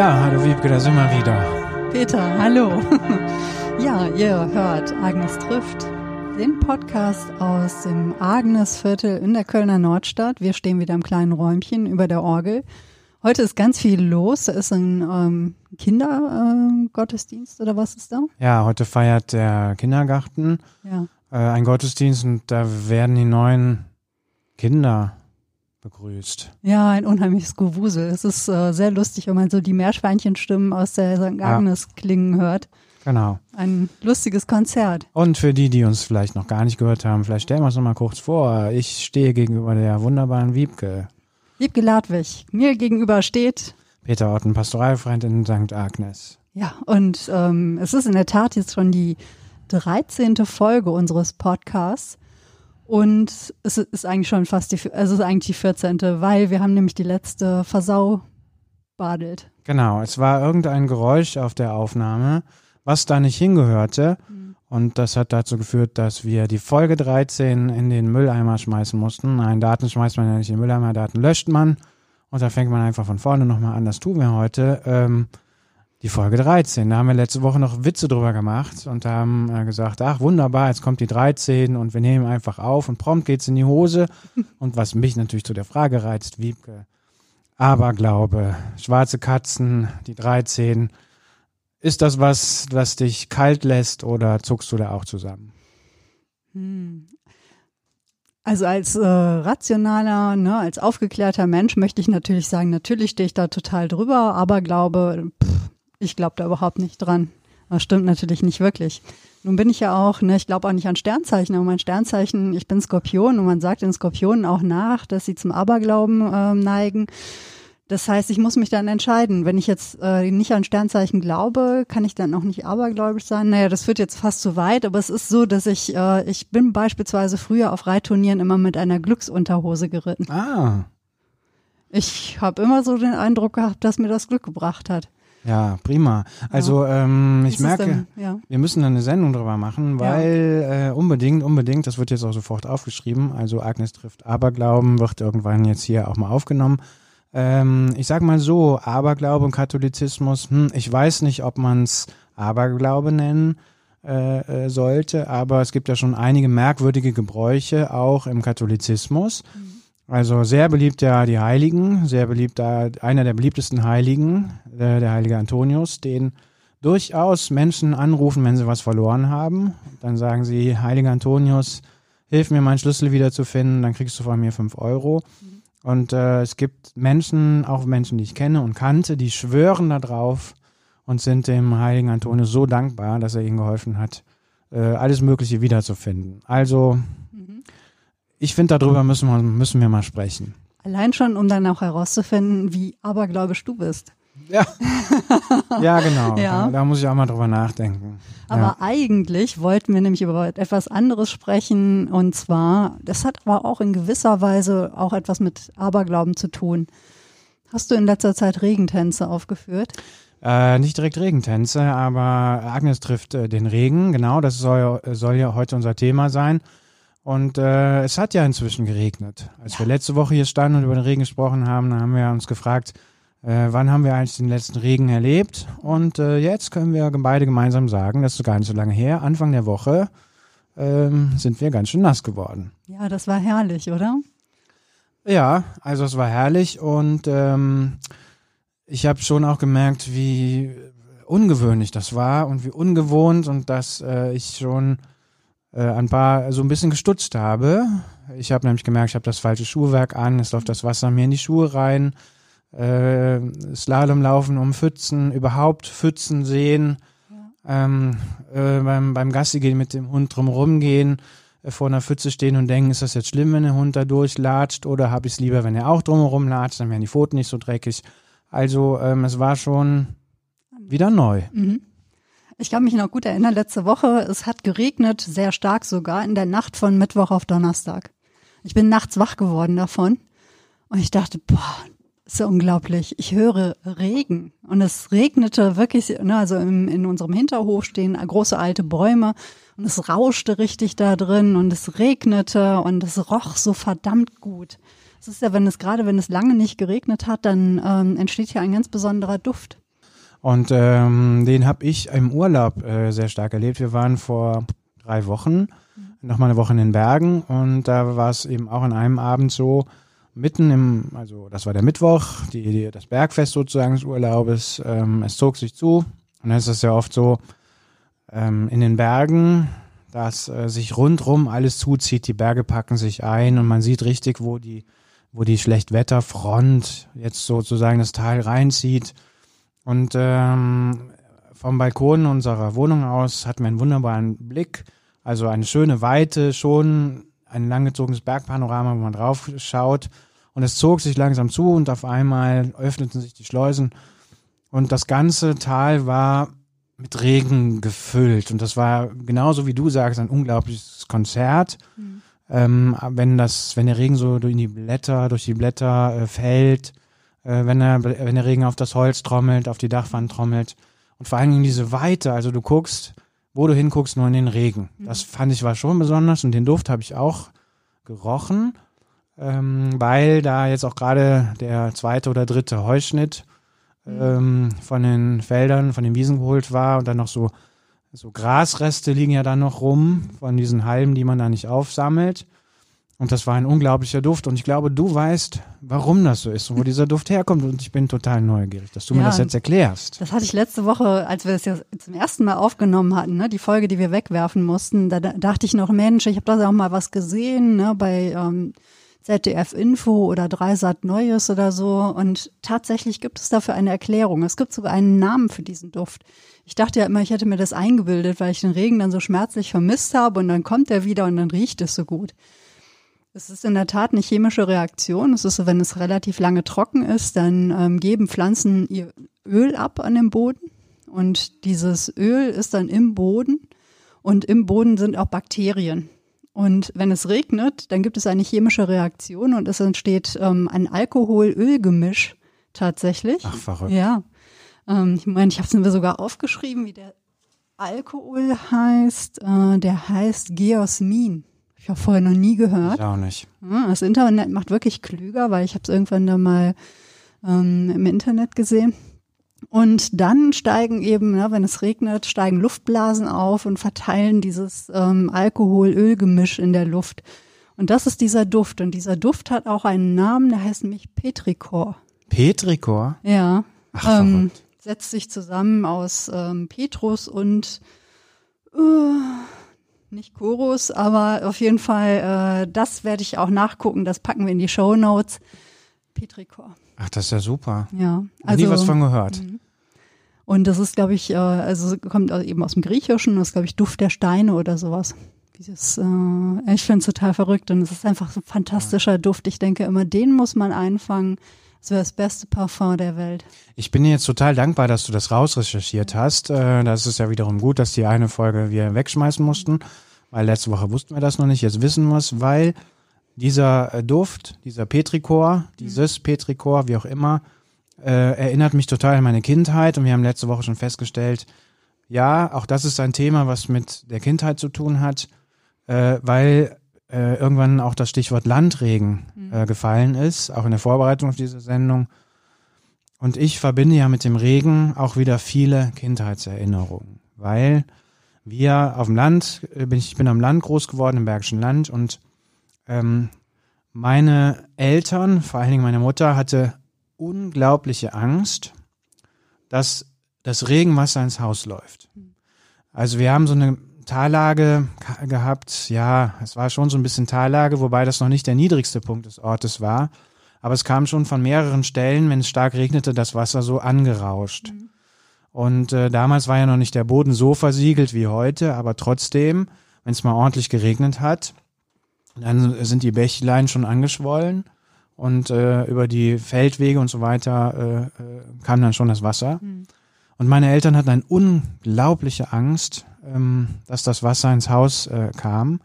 Ja, hallo Wiebke, da sind wir wieder. Peter, hallo. ja, ihr hört Agnes trifft, den Podcast aus dem Agnesviertel in der Kölner Nordstadt. Wir stehen wieder im kleinen Räumchen über der Orgel. Heute ist ganz viel los. Da ist ein ähm, Kindergottesdienst äh, oder was ist da? Ja, heute feiert der Kindergarten Ja. äh, ein Gottesdienst und da werden die neuen Kinder begrüßt. Ja, ein unheimliches Gewusel. Es ist äh, sehr lustig, wenn man so die Meerschweinchenstimmen aus der St. Agnes klingen hört. Genau. Ein lustiges Konzert. Und für die, die uns vielleicht noch gar nicht gehört haben, vielleicht stellen wir es nochmal kurz vor. Ich stehe gegenüber der wunderbaren Wiebke. Wiebke Ladwig, mir gegenüber steht Peter Otten, Pastoralfreund in St. Agnes. Ja, und ähm, es ist in der Tat jetzt schon die 13. Folge unseres Podcasts. Und es ist eigentlich schon fast die, also es ist eigentlich die 14., weil wir haben nämlich die letzte versaubadelt. Genau, es war irgendein Geräusch auf der Aufnahme, was da nicht hingehörte. Und das hat dazu geführt, dass wir die Folge 13 in den Mülleimer schmeißen mussten. Nein, Daten schmeißt man ja nicht in den Mülleimer, Daten löscht man. Und da fängt man einfach von vorne nochmal an. Das tun wir heute. Ähm, die Folge 13. Da haben wir letzte Woche noch Witze drüber gemacht und haben äh, gesagt, ach wunderbar, jetzt kommt die 13 und wir nehmen einfach auf und prompt geht's in die Hose. Und was mich natürlich zu der Frage reizt, Wiebke, Aberglaube, schwarze Katzen, die 13. Ist das was, was dich kalt lässt oder zuckst du da auch zusammen? Also als äh, rationaler, ne, als aufgeklärter Mensch möchte ich natürlich sagen, natürlich stehe ich da total drüber, aber glaube, pff, ich glaube da überhaupt nicht dran. Das stimmt natürlich nicht wirklich. Nun bin ich ja auch, ne, ich glaube auch nicht an Sternzeichen, aber mein Sternzeichen, ich bin Skorpion und man sagt den Skorpionen auch nach, dass sie zum Aberglauben ähm, neigen. Das heißt, ich muss mich dann entscheiden. Wenn ich jetzt äh, nicht an Sternzeichen glaube, kann ich dann auch nicht abergläubisch sein. Naja, das führt jetzt fast zu weit, aber es ist so, dass ich, äh, ich bin beispielsweise früher auf Reitturnieren immer mit einer Glücksunterhose geritten. Ah, Ich habe immer so den Eindruck gehabt, dass mir das Glück gebracht hat. Ja, prima. Also ähm, ich merke, ja. wir müssen da eine Sendung drüber machen, weil äh, unbedingt, unbedingt, das wird jetzt auch sofort aufgeschrieben, also Agnes trifft Aberglauben, wird irgendwann jetzt hier auch mal aufgenommen. Ähm, ich sag mal so, Aberglaube und Katholizismus, hm, ich weiß nicht, ob man es Aberglaube nennen äh, äh, sollte, aber es gibt ja schon einige merkwürdige Gebräuche auch im Katholizismus. Also sehr beliebt ja die Heiligen, sehr beliebt da einer der beliebtesten Heiligen, äh, der heilige Antonius, den durchaus Menschen anrufen, wenn sie was verloren haben. Dann sagen sie, heiliger Antonius, hilf mir, meinen Schlüssel wiederzufinden, dann kriegst du von mir fünf Euro. Und äh, es gibt Menschen, auch Menschen, die ich kenne und kannte, die schwören darauf und sind dem heiligen Antonius so dankbar, dass er ihnen geholfen hat, äh, alles Mögliche wiederzufinden. Also ich finde, darüber müssen wir, müssen wir mal sprechen. Allein schon, um dann auch herauszufinden, wie abergläubisch du bist. Ja, ja genau. Ja. Da, da muss ich auch mal drüber nachdenken. Aber ja. eigentlich wollten wir nämlich über etwas anderes sprechen und zwar, das hat aber auch in gewisser Weise auch etwas mit Aberglauben zu tun. Hast du in letzter Zeit Regentänze aufgeführt? Äh, nicht direkt Regentänze, aber Agnes trifft äh, den Regen. Genau, das soll, soll ja heute unser Thema sein. Und äh, es hat ja inzwischen geregnet. Als wir letzte Woche hier standen und über den Regen gesprochen haben, haben wir uns gefragt, äh, wann haben wir eigentlich den letzten Regen erlebt? Und äh, jetzt können wir beide gemeinsam sagen, das ist gar nicht so lange her, Anfang der Woche ähm, sind wir ganz schön nass geworden. Ja, das war herrlich, oder? Ja, also es war herrlich und ähm, ich habe schon auch gemerkt, wie ungewöhnlich das war und wie ungewohnt und dass äh, ich schon äh, ein paar so ein bisschen gestutzt habe. Ich habe nämlich gemerkt, ich habe das falsche Schuhwerk an, es läuft das Wasser mir in die Schuhe rein, äh, Slalom laufen um Pfützen, überhaupt Pfützen sehen, ähm, äh, beim, beim Gassi gehen mit dem Hund drumherum gehen, äh, vor einer Pfütze stehen und denken, ist das jetzt schlimm, wenn der Hund da durchlatscht oder habe ich es lieber, wenn er auch drumherum latscht, dann wären die Pfoten nicht so dreckig. Also ähm, es war schon wieder neu. Mhm. Ich kann mich noch gut erinnern, letzte Woche, es hat geregnet, sehr stark sogar, in der Nacht von Mittwoch auf Donnerstag. Ich bin nachts wach geworden davon und ich dachte, boah, ist ja unglaublich. Ich höre Regen und es regnete wirklich, ne, also im, in unserem Hinterhof stehen große alte Bäume und es rauschte richtig da drin und es regnete und es roch so verdammt gut. Es ist ja, wenn es gerade, wenn es lange nicht geregnet hat, dann ähm, entsteht hier ein ganz besonderer Duft. Und ähm, den habe ich im Urlaub äh, sehr stark erlebt. Wir waren vor drei Wochen nochmal eine Woche in den Bergen. Und da war es eben auch an einem Abend so, mitten im, also das war der Mittwoch, die, die, das Bergfest sozusagen des Urlaubes, ähm, es zog sich zu. Und dann ist es ja oft so, ähm, in den Bergen, dass äh, sich rundrum alles zuzieht, die Berge packen sich ein und man sieht richtig, wo die, wo die Schlechtwetterfront jetzt sozusagen das Tal reinzieht. Und ähm, vom Balkon unserer Wohnung aus hatten wir einen wunderbaren Blick, also eine schöne Weite, schon ein langgezogenes Bergpanorama, wo man drauf schaut. Und es zog sich langsam zu und auf einmal öffneten sich die Schleusen und das ganze Tal war mit Regen gefüllt. Und das war genauso wie du sagst, ein unglaubliches Konzert. Mhm. Ähm, wenn das, wenn der Regen so durch die Blätter, durch die Blätter äh, fällt, äh, wenn er, wenn der Regen auf das Holz trommelt, auf die Dachwand trommelt. Und vor allen Dingen diese Weite, also du guckst, wo du hinguckst, nur in den Regen. Mhm. Das fand ich war schon besonders und den Duft habe ich auch gerochen, ähm, weil da jetzt auch gerade der zweite oder dritte Heuschnitt Mhm. ähm, von den Feldern, von den Wiesen geholt war und dann noch so, so Grasreste liegen ja dann noch rum von diesen Halmen, die man da nicht aufsammelt. Und das war ein unglaublicher Duft. Und ich glaube, du weißt, warum das so ist und wo dieser Duft herkommt. Und ich bin total neugierig, dass du ja, mir das jetzt erklärst. Das hatte ich letzte Woche, als wir das ja zum ersten Mal aufgenommen hatten, ne, die Folge, die wir wegwerfen mussten. Da, da dachte ich noch, Mensch, ich habe da auch mal was gesehen ne, bei ähm, ZDF Info oder Dreisat Neues oder so. Und tatsächlich gibt es dafür eine Erklärung. Es gibt sogar einen Namen für diesen Duft. Ich dachte ja immer, ich hätte mir das eingebildet, weil ich den Regen dann so schmerzlich vermisst habe und dann kommt er wieder und dann riecht es so gut. Es ist in der Tat eine chemische Reaktion. Es ist so, wenn es relativ lange trocken ist, dann ähm, geben Pflanzen ihr Öl ab an dem Boden und dieses Öl ist dann im Boden und im Boden sind auch Bakterien. Und wenn es regnet, dann gibt es eine chemische Reaktion und es entsteht ähm, ein Alkohol-Öl-Gemisch tatsächlich. Ach, verrückt. Ja. Ähm, ich meine, ich habe es mir sogar aufgeschrieben, wie der Alkohol heißt. Äh, der heißt Geosmin. Ich habe vorher noch nie gehört. Ich auch nicht. Ja, das Internet macht wirklich klüger, weil ich habe es irgendwann da mal ähm, im Internet gesehen. Und dann steigen eben, ne, wenn es regnet, steigen Luftblasen auf und verteilen dieses ähm, Alkohol-Öl-Gemisch in der Luft. Und das ist dieser Duft. Und dieser Duft hat auch einen Namen, der heißt nämlich Petrichor. Petrichor? Ja. Ach, ähm, setzt sich zusammen aus ähm, Petrus und äh, nicht Chorus, aber auf jeden Fall, äh, das werde ich auch nachgucken. Das packen wir in die Show Notes. Petrichor. Ach, das ist ja super. Ja. Also, Nie was von gehört. Mhm. Und das ist, glaube ich, äh, also kommt eben aus dem Griechischen, das ist, glaube ich, Duft der Steine oder sowas. Dieses, äh, ich finde es total verrückt und es ist einfach so ein fantastischer Duft. Ich denke immer, den muss man einfangen. Das wäre das beste Parfum der Welt. Ich bin dir jetzt total dankbar, dass du das rausrecherchiert hast. Äh, das ist ja wiederum gut, dass die eine Folge wir wegschmeißen mussten, weil letzte Woche wussten wir das noch nicht. Jetzt wissen wir es, weil dieser äh, Duft, dieser Petrichor, dieses mhm. Petrichor, wie auch immer, äh, erinnert mich total an meine Kindheit und wir haben letzte Woche schon festgestellt, ja, auch das ist ein Thema, was mit der Kindheit zu tun hat, weil äh, irgendwann auch das Stichwort Landregen mhm. äh, gefallen ist, auch in der Vorbereitung auf diese Sendung. Und ich verbinde ja mit dem Regen auch wieder viele Kindheitserinnerungen, weil wir auf dem Land, äh, bin ich bin am Land groß geworden, im Bergischen Land und ähm, meine Eltern, vor allen Dingen meine Mutter, hatte unglaubliche Angst, dass das Regenwasser ins Haus läuft. Also wir haben so eine Tallage gehabt, ja, es war schon so ein bisschen Tallage, wobei das noch nicht der niedrigste Punkt des Ortes war. Aber es kam schon von mehreren Stellen, wenn es stark regnete, das Wasser so angerauscht. Mhm. Und äh, damals war ja noch nicht der Boden so versiegelt wie heute, aber trotzdem, wenn es mal ordentlich geregnet hat, dann sind die Bächlein schon angeschwollen und äh, über die Feldwege und so weiter äh, äh, kam dann schon das Wasser. Mhm. Und meine Eltern hatten eine unglaubliche Angst, ähm, dass das Wasser ins Haus äh, kam.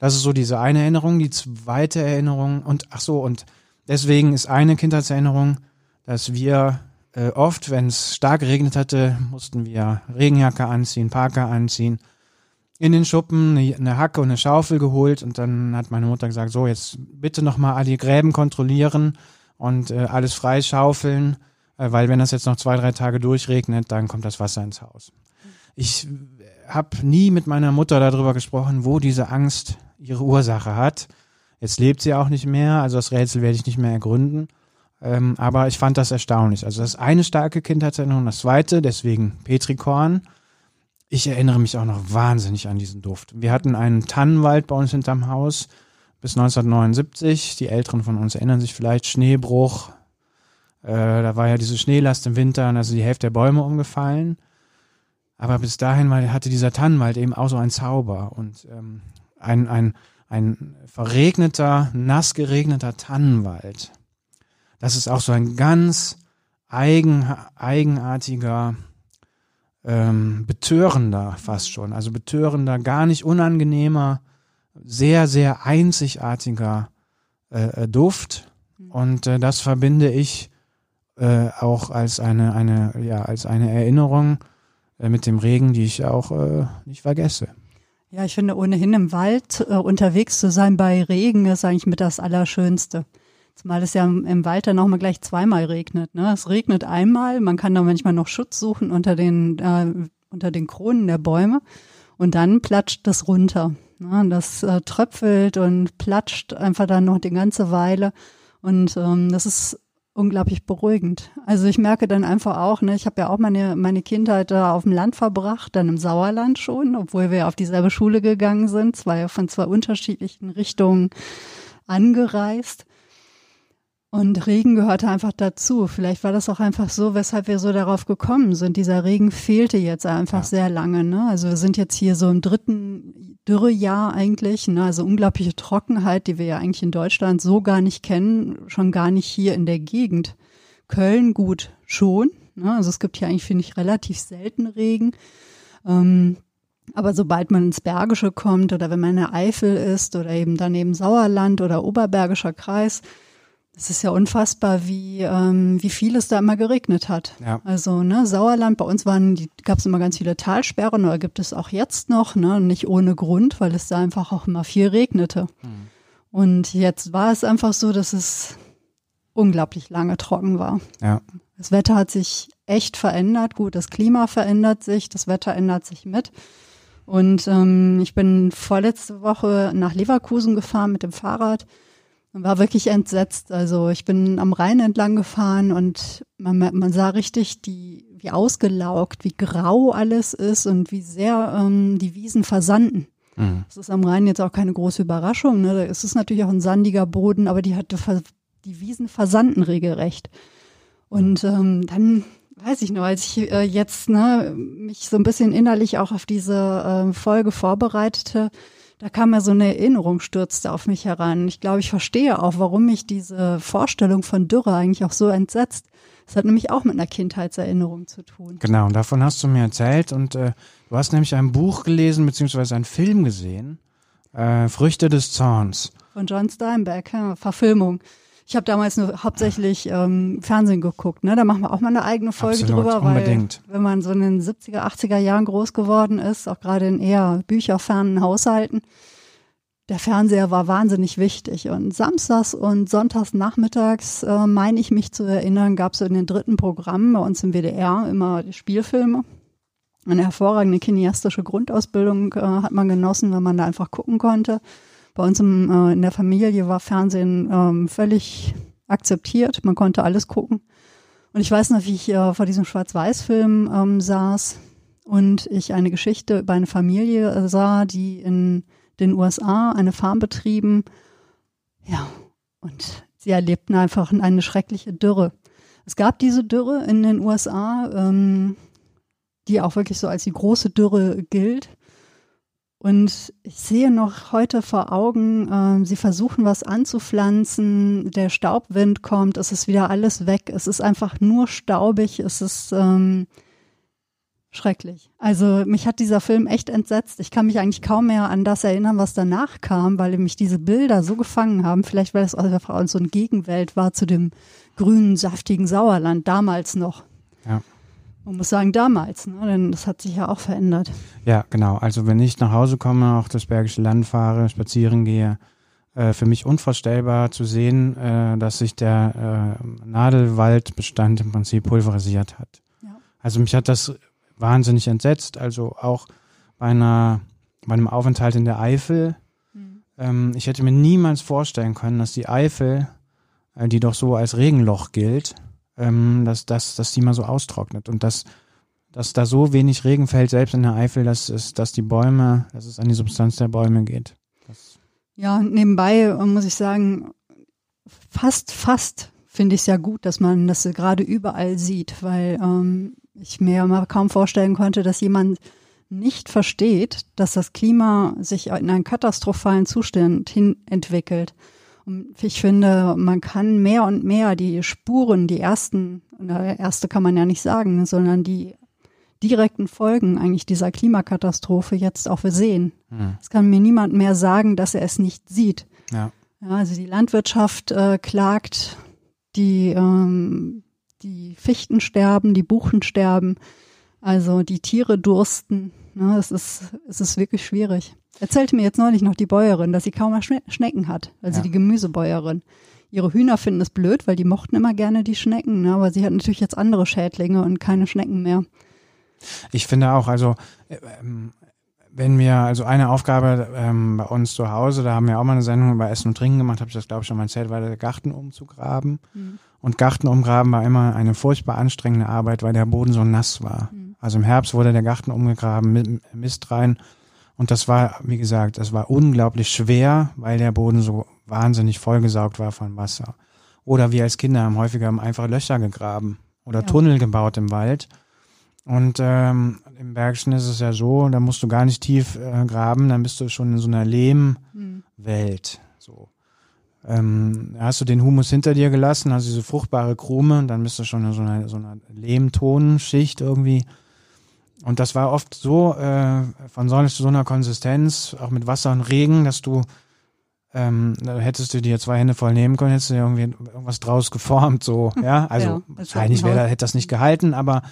Das ist so diese eine Erinnerung. Die zweite Erinnerung und ach so und deswegen ist eine Kindheitserinnerung, dass wir äh, oft, wenn es stark geregnet hatte, mussten wir Regenjacke anziehen, Parker anziehen in den Schuppen eine, Hacke und eine Schaufel geholt und dann hat meine Mutter gesagt, so jetzt bitte nochmal alle Gräben kontrollieren und äh, alles freischaufeln, weil wenn das jetzt noch zwei, drei Tage durchregnet, dann kommt das Wasser ins Haus. Ich habe nie mit meiner Mutter darüber gesprochen, wo diese Angst ihre Ursache hat. Jetzt lebt sie auch nicht mehr, also das Rätsel werde ich nicht mehr ergründen. Ähm, aber ich fand das erstaunlich. Also das eine starke Kindheitserinnerung, das zweite, deswegen Petrikorn. Ich erinnere mich auch noch wahnsinnig an diesen Duft. Wir hatten einen Tannenwald bei uns hinterm Haus bis 1979. Die Älteren von uns erinnern sich vielleicht, Schneebruch. Äh, da war ja diese Schneelast im Winter und also die Hälfte der Bäume umgefallen. Aber bis dahin hatte dieser Tannenwald eben auch so einen Zauber und ähm, ein, ein, ein verregneter, nass geregneter Tannenwald. Das ist auch so ein ganz eigen, eigenartiger, ähm, betörender fast schon, also betörender, gar nicht unangenehmer, sehr, sehr einzigartiger äh, äh Duft. Und äh, das verbinde ich äh, auch als eine, eine, ja, als eine Erinnerung äh, mit dem Regen, die ich auch äh, nicht vergesse. Ja, ich finde ohnehin im Wald äh, unterwegs zu sein bei Regen ist eigentlich mit das Allerschönste. Zumal es ja im, im Wald dann auch mal gleich zweimal regnet. Ne? Es regnet einmal, man kann da manchmal noch Schutz suchen unter den, äh, unter den Kronen der Bäume und dann platscht das runter. Ne? Das äh, tröpfelt und platscht einfach dann noch die ganze Weile. Und ähm, das ist unglaublich beruhigend. Also ich merke dann einfach auch, ne, ich habe ja auch meine, meine Kindheit da auf dem Land verbracht, dann im Sauerland schon, obwohl wir auf dieselbe Schule gegangen sind, zwar von zwei unterschiedlichen Richtungen angereist. Und Regen gehörte einfach dazu. Vielleicht war das auch einfach so, weshalb wir so darauf gekommen sind. Dieser Regen fehlte jetzt einfach ja. sehr lange. Ne? Also wir sind jetzt hier so im dritten Dürrejahr eigentlich. Ne? Also unglaubliche Trockenheit, die wir ja eigentlich in Deutschland so gar nicht kennen, schon gar nicht hier in der Gegend. Köln gut schon. Ne? Also es gibt hier eigentlich, finde ich, relativ selten Regen. Ähm, aber sobald man ins Bergische kommt oder wenn man in der Eifel ist oder eben daneben Sauerland oder Oberbergischer Kreis, es ist ja unfassbar, wie, ähm, wie viel es da immer geregnet hat. Ja. Also, ne, Sauerland, bei uns waren, gab es immer ganz viele Talsperren, oder gibt es auch jetzt noch, ne, nicht ohne Grund, weil es da einfach auch immer viel regnete. Mhm. Und jetzt war es einfach so, dass es unglaublich lange trocken war. Ja. Das Wetter hat sich echt verändert. Gut, das Klima verändert sich, das Wetter ändert sich mit. Und ähm, ich bin vorletzte Woche nach Leverkusen gefahren mit dem Fahrrad war wirklich entsetzt. Also ich bin am Rhein entlang gefahren und man, man sah richtig, die, wie ausgelaugt, wie grau alles ist und wie sehr ähm, die Wiesen versanden. Mhm. Das ist am Rhein jetzt auch keine große Überraschung. Ne? Da ist es natürlich auch ein sandiger Boden, aber die hatte die Wiesen versanden regelrecht. Und ähm, dann weiß ich noch, als ich äh, jetzt ne, mich so ein bisschen innerlich auch auf diese äh, Folge vorbereitete, da kam ja so eine Erinnerung, stürzte auf mich heran. Ich glaube, ich verstehe auch, warum mich diese Vorstellung von Dürre eigentlich auch so entsetzt. Das hat nämlich auch mit einer Kindheitserinnerung zu tun. Genau, und davon hast du mir erzählt. Und äh, du hast nämlich ein Buch gelesen, beziehungsweise einen Film gesehen, äh, Früchte des Zorns. Von John Steinbeck, ja, Verfilmung. Ich habe damals nur hauptsächlich ähm, Fernsehen geguckt. Ne? Da machen wir auch mal eine eigene Folge Absolut, drüber, weil unbedingt. wenn man so in den 70er, 80er Jahren groß geworden ist, auch gerade in eher bücherfernen Haushalten, der Fernseher war wahnsinnig wichtig. Und samstags und sonntags nachmittags, äh, meine ich mich zu erinnern, gab es in den dritten Programmen bei uns im WDR immer die Spielfilme. Eine hervorragende kineastische Grundausbildung äh, hat man genossen, wenn man da einfach gucken konnte. Bei uns im, äh, in der Familie war Fernsehen ähm, völlig akzeptiert. Man konnte alles gucken. Und ich weiß noch, wie ich äh, vor diesem Schwarz-Weiß-Film ähm, saß und ich eine Geschichte über eine Familie äh, sah, die in den USA eine Farm betrieben. Ja, und sie erlebten einfach eine schreckliche Dürre. Es gab diese Dürre in den USA, ähm, die auch wirklich so als die große Dürre gilt. Und ich sehe noch heute vor Augen, äh, sie versuchen was anzupflanzen, der Staubwind kommt, es ist wieder alles weg, es ist einfach nur staubig, es ist ähm, schrecklich. Also mich hat dieser Film echt entsetzt. Ich kann mich eigentlich kaum mehr an das erinnern, was danach kam, weil mich diese Bilder so gefangen haben. Vielleicht weil es einfach so eine Gegenwelt war zu dem grünen, saftigen Sauerland damals noch. Ja. Man muss sagen, damals, ne? denn das hat sich ja auch verändert. Ja, genau. Also wenn ich nach Hause komme, auch das Bergische Land fahre, spazieren gehe, äh, für mich unvorstellbar zu sehen, äh, dass sich der äh, Nadelwaldbestand im Prinzip pulverisiert hat. Ja. Also mich hat das wahnsinnig entsetzt. Also auch bei einer bei einem Aufenthalt in der Eifel. Mhm. Ähm, ich hätte mir niemals vorstellen können, dass die Eifel, äh, die doch so als Regenloch gilt, ähm, dass, dass, dass die mal so austrocknet und dass, dass da so wenig Regen fällt, selbst in der Eifel, dass, es, dass die Bäume, dass es an die Substanz der Bäume geht. Das ja, nebenbei äh, muss ich sagen, fast, fast finde ich es ja gut, dass man das gerade überall sieht, weil ähm, ich mir mal kaum vorstellen konnte, dass jemand nicht versteht, dass das Klima sich in einen katastrophalen Zustand hin entwickelt. Und ich finde, man kann mehr und mehr die Spuren, die ersten, erste kann man ja nicht sagen, sondern die direkten Folgen eigentlich dieser Klimakatastrophe jetzt auch sehen. Hm. Es kann mir niemand mehr sagen, dass er es nicht sieht. Ja. ja also die Landwirtschaft äh, klagt, die, ähm, die Fichten sterben, die Buchen sterben. Also die Tiere dursten. Ne, es, ist, es ist wirklich schwierig. Erzählte mir jetzt neulich noch die Bäuerin, dass sie kaum mehr Schnecken hat, also ja. die Gemüsebäuerin. Ihre Hühner finden es blöd, weil die mochten immer gerne die Schnecken, ne, aber sie hat natürlich jetzt andere Schädlinge und keine Schnecken mehr. Ich finde auch, also äh, wenn wir, also eine Aufgabe ähm, bei uns zu Hause, da haben wir auch mal eine Sendung über Essen und Trinken gemacht, habe ich das glaube ich schon mal erzählt, war der Garten umzugraben. Mhm. Und Garten umgraben war immer eine furchtbar anstrengende Arbeit, weil der Boden so nass war. Mhm. Also im Herbst wurde der Garten umgegraben mit Mist rein. Und das war, wie gesagt, das war unglaublich schwer, weil der Boden so wahnsinnig vollgesaugt war von Wasser. Oder wir als Kinder haben häufiger einfach Löcher gegraben oder ja. Tunnel gebaut im Wald. Und ähm, im Bergischen ist es ja so, da musst du gar nicht tief äh, graben, dann bist du schon in so einer Lehmwelt. Mhm. So. Ähm, hast du den Humus hinter dir gelassen, also diese fruchtbare Krume, dann bist du schon in so einer, so einer Lehmtonenschicht irgendwie. Und das war oft so äh, von zu so einer Konsistenz, auch mit Wasser und Regen, dass du ähm, da hättest du dir zwei Hände voll nehmen können, hättest du irgendwie irgendwas draus geformt, so, ja. Also ja, wahrscheinlich wäre, hätte das nicht gehalten, aber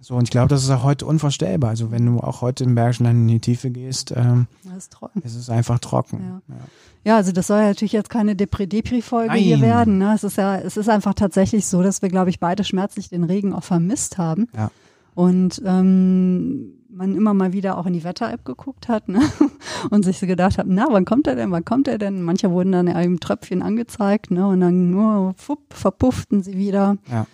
so, und ich glaube, das ist auch heute unvorstellbar. Also wenn du auch heute im Bergischen dann in die Tiefe gehst, ähm, ist, ist es einfach trocken. Ja. ja. Ja, also das soll ja natürlich jetzt keine Depri-Depri-Folge hier werden. Ne? Es ist ja, es ist einfach tatsächlich so, dass wir, glaube ich, beide schmerzlich den Regen auch vermisst haben. Ja. Und ähm, man immer mal wieder auch in die Wetter-App geguckt hat ne? und sich so gedacht hat, na, wann kommt er denn, wann kommt er denn? Manche wurden dann in einem Tröpfchen angezeigt ne? und dann nur fupp, verpufften sie wieder. Ja.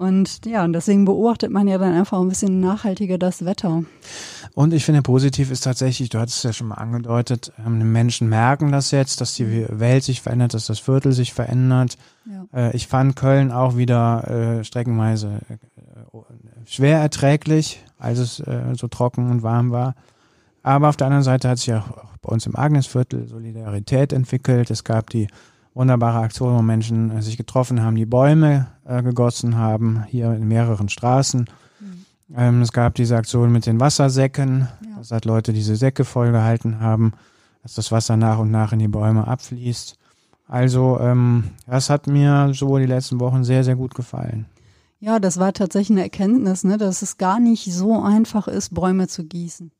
Und ja, und deswegen beobachtet man ja dann einfach ein bisschen nachhaltiger das Wetter. Und ich finde positiv ist tatsächlich, du hattest es ja schon mal angedeutet, ähm, Menschen merken das jetzt, dass die Welt sich verändert, dass das Viertel sich verändert. Ja. Äh, ich fand Köln auch wieder äh, streckenweise äh, schwer erträglich, als es äh, so trocken und warm war. Aber auf der anderen Seite hat sich auch bei uns im Agnesviertel Solidarität entwickelt. Es gab die wunderbare Aktion, wo Menschen äh, sich getroffen haben, die Bäume äh, gegossen haben, hier in mehreren Straßen. Mhm. Ähm, es gab diese Aktion mit den Wassersäcken, ja. dass halt Leute diese Säcke vollgehalten haben, dass das Wasser nach und nach in die Bäume abfließt. Also ähm, das hat mir so die letzten Wochen sehr, sehr gut gefallen. Ja, das war tatsächlich eine Erkenntnis, ne, dass es gar nicht so einfach ist, Bäume zu gießen.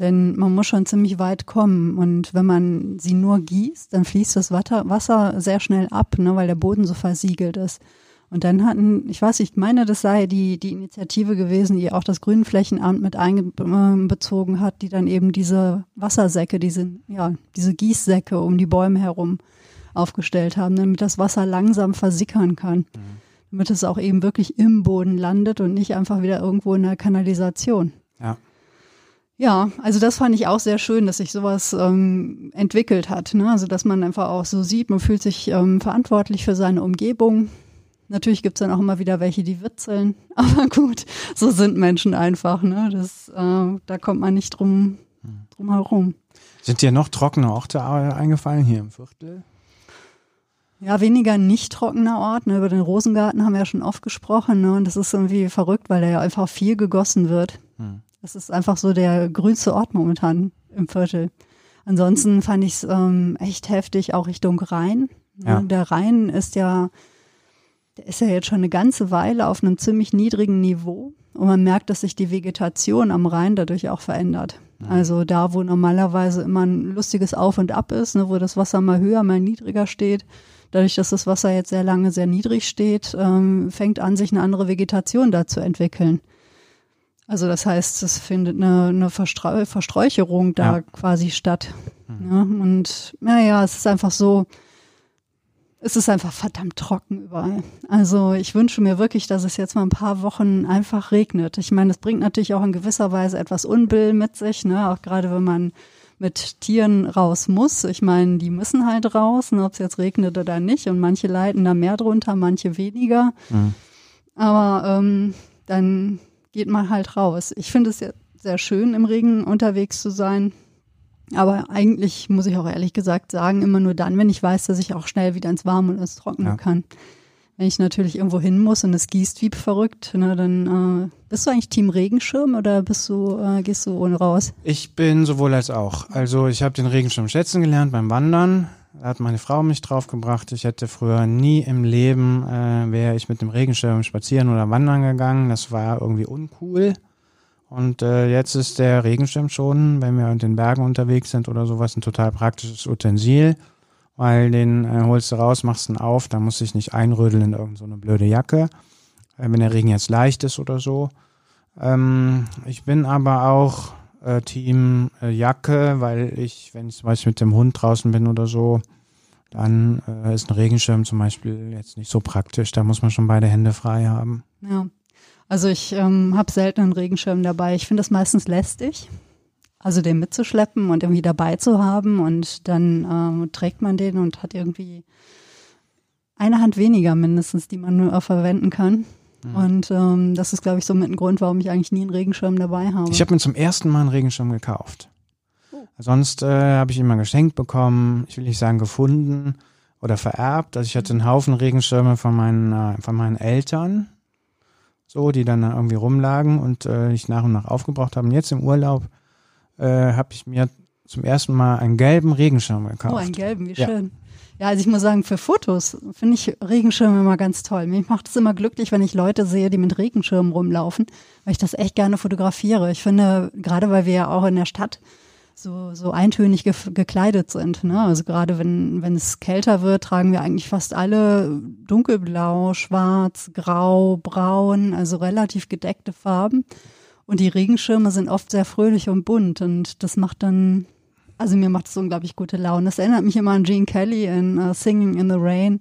Denn man muss schon ziemlich weit kommen. Und wenn man sie nur gießt, dann fließt das Wasser sehr schnell ab, ne, weil der Boden so versiegelt ist. Und dann hatten, ich weiß nicht, ich meine, das sei die, die Initiative gewesen, die auch das Grünflächenamt mit einbezogen hat, die dann eben diese Wassersäcke, diese, ja, diese Gießsäcke um die Bäume herum aufgestellt haben, damit das Wasser langsam versickern kann. Mhm. Damit es auch eben wirklich im Boden landet und nicht einfach wieder irgendwo in der Kanalisation. Ja. Ja, also das fand ich auch sehr schön, dass sich sowas ähm, entwickelt hat. Ne? Also dass man einfach auch so sieht, man fühlt sich ähm, verantwortlich für seine Umgebung. Natürlich gibt's dann auch immer wieder welche, die witzeln. Aber gut, so sind Menschen einfach. Ne? Das, äh, da kommt man nicht drum, drum herum. Sind dir noch trockene Orte eingefallen hier im Viertel? Ja, weniger nicht trockener Ort. Ne? Über den Rosengarten haben wir ja schon oft gesprochen. Ne? Und das ist irgendwie verrückt, weil da ja einfach viel gegossen wird. Hm. Das ist einfach so der grünste Ort momentan im Viertel. Ansonsten fand ich es ähm, echt heftig, auch Richtung Rhein. Ja. Der Rhein ist ja, der ist ja jetzt schon eine ganze Weile auf einem ziemlich niedrigen Niveau. Und man merkt, dass sich die Vegetation am Rhein dadurch auch verändert. Also da, wo normalerweise immer ein lustiges Auf und Ab ist, ne, wo das Wasser mal höher, mal niedriger steht. Dadurch, dass das Wasser jetzt sehr lange sehr niedrig steht, ähm, fängt an, sich eine andere Vegetation da zu entwickeln. Also das heißt, es findet eine, eine Verstreu Versträucherung da ja. quasi statt. Mhm. Ja, und naja, es ist einfach so, es ist einfach verdammt trocken überall. Also ich wünsche mir wirklich, dass es jetzt mal ein paar Wochen einfach regnet. Ich meine, es bringt natürlich auch in gewisser Weise etwas Unbill mit sich, ne? auch gerade wenn man mit Tieren raus muss. Ich meine, die müssen halt raus, ne? ob es jetzt regnet oder nicht. Und manche leiden da mehr drunter, manche weniger. Mhm. Aber ähm, dann geht man halt raus. Ich finde es ja sehr schön, im Regen unterwegs zu sein. Aber eigentlich muss ich auch ehrlich gesagt sagen, immer nur dann, wenn ich weiß, dass ich auch schnell wieder ins Warme und ins Trockene ja. kann. Wenn ich natürlich irgendwo hin muss und es gießt wie verrückt, ne, dann äh, bist du eigentlich Team Regenschirm oder bist du, äh, gehst du ohne raus? Ich bin sowohl als auch. Also ich habe den Regenschirm schätzen gelernt beim Wandern. Da hat meine Frau mich draufgebracht. Ich hätte früher nie im Leben, äh, wäre ich mit dem Regenschirm spazieren oder wandern gegangen. Das war irgendwie uncool. Und äh, jetzt ist der Regenschirm schon, wenn wir in den Bergen unterwegs sind oder sowas, ein total praktisches Utensil, weil den äh, holst du raus, machst ihn auf, da muss ich nicht einrödeln in irgendeine so blöde Jacke, äh, wenn der Regen jetzt leicht ist oder so. Ähm, ich bin aber auch äh, Team äh, Jacke, weil ich, wenn ich zum Beispiel mit dem Hund draußen bin oder so, dann äh, ist ein Regenschirm zum Beispiel jetzt nicht so praktisch. Da muss man schon beide Hände frei haben. Ja. Also ich ähm, habe selten einen Regenschirm dabei. Ich finde das meistens lästig. Also den mitzuschleppen und irgendwie dabei zu haben und dann ähm, trägt man den und hat irgendwie eine Hand weniger mindestens, die man nur verwenden kann. Mhm. Und ähm, das ist, glaube ich, so mit ein Grund, warum ich eigentlich nie einen Regenschirm dabei habe. Ich habe mir zum ersten Mal einen Regenschirm gekauft. Oh. Sonst äh, habe ich immer geschenkt bekommen, ich will nicht sagen gefunden oder vererbt. Also ich hatte einen Haufen Regenschirme von meinen, äh, von meinen Eltern so, die dann irgendwie rumlagen und äh, ich nach und nach aufgebraucht habe. Und jetzt im Urlaub äh, habe ich mir zum ersten Mal einen gelben Regenschirm gekauft. Oh, einen gelben, wie schön. Ja, also ich muss sagen, für Fotos finde ich Regenschirme immer ganz toll. Mich macht es immer glücklich, wenn ich Leute sehe, die mit Regenschirmen rumlaufen, weil ich das echt gerne fotografiere. Ich finde, gerade weil wir ja auch in der Stadt so, so eintönig ge gekleidet sind. Ne? Also gerade wenn, wenn es kälter wird, tragen wir eigentlich fast alle dunkelblau, schwarz, grau, braun, also relativ gedeckte Farben. Und die Regenschirme sind oft sehr fröhlich und bunt und das macht dann, also mir macht es unglaublich gute Laune. Das erinnert mich immer an Gene Kelly in uh, Singing in the Rain.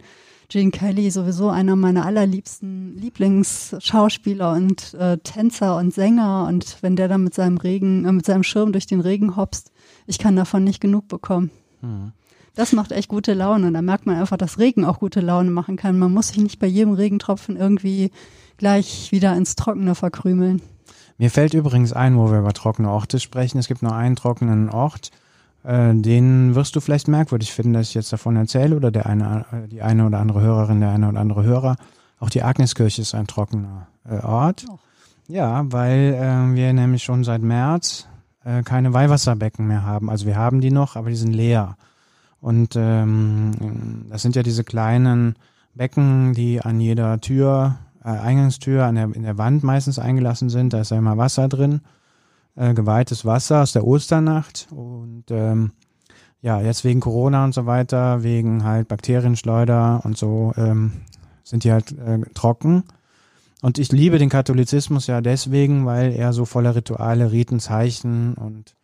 Gene Kelly, sowieso einer meiner allerliebsten Lieblingsschauspieler und äh, Tänzer und Sänger. Und wenn der dann mit seinem Regen, äh, mit seinem Schirm durch den Regen hopst, ich kann davon nicht genug bekommen. Mhm. Das macht echt gute Laune. Und da merkt man einfach, dass Regen auch gute Laune machen kann. Man muss sich nicht bei jedem Regentropfen irgendwie gleich wieder ins Trockene verkrümeln. Mir fällt übrigens ein, wo wir über trockene Orte sprechen. Es gibt nur einen trockenen Ort, äh, den wirst du vielleicht merkwürdig finden, dass ich jetzt davon erzähle oder der eine, äh, die eine oder andere Hörerin, der eine oder andere Hörer. Auch die Agneskirche ist ein trockener äh, Ort. Oh. Ja, weil äh, wir nämlich schon seit März äh, keine Weihwasserbecken mehr haben. Also wir haben die noch, aber die sind leer. Und ähm, das sind ja diese kleinen Becken, die an jeder Tür, Eingangstür, an der, in der Wand meistens eingelassen sind. Da ist ja immer Wasser drin äh, geweihtes Wasser aus der Osternacht. Und ähm, ja, jetzt wegen Corona und so weiter, wegen halt Bakterienschleuder und so, ähm, sind die halt äh, trocken. Und ich liebe den Katholizismus ja deswegen, weil er so voller Rituale, Riten, Zeichen und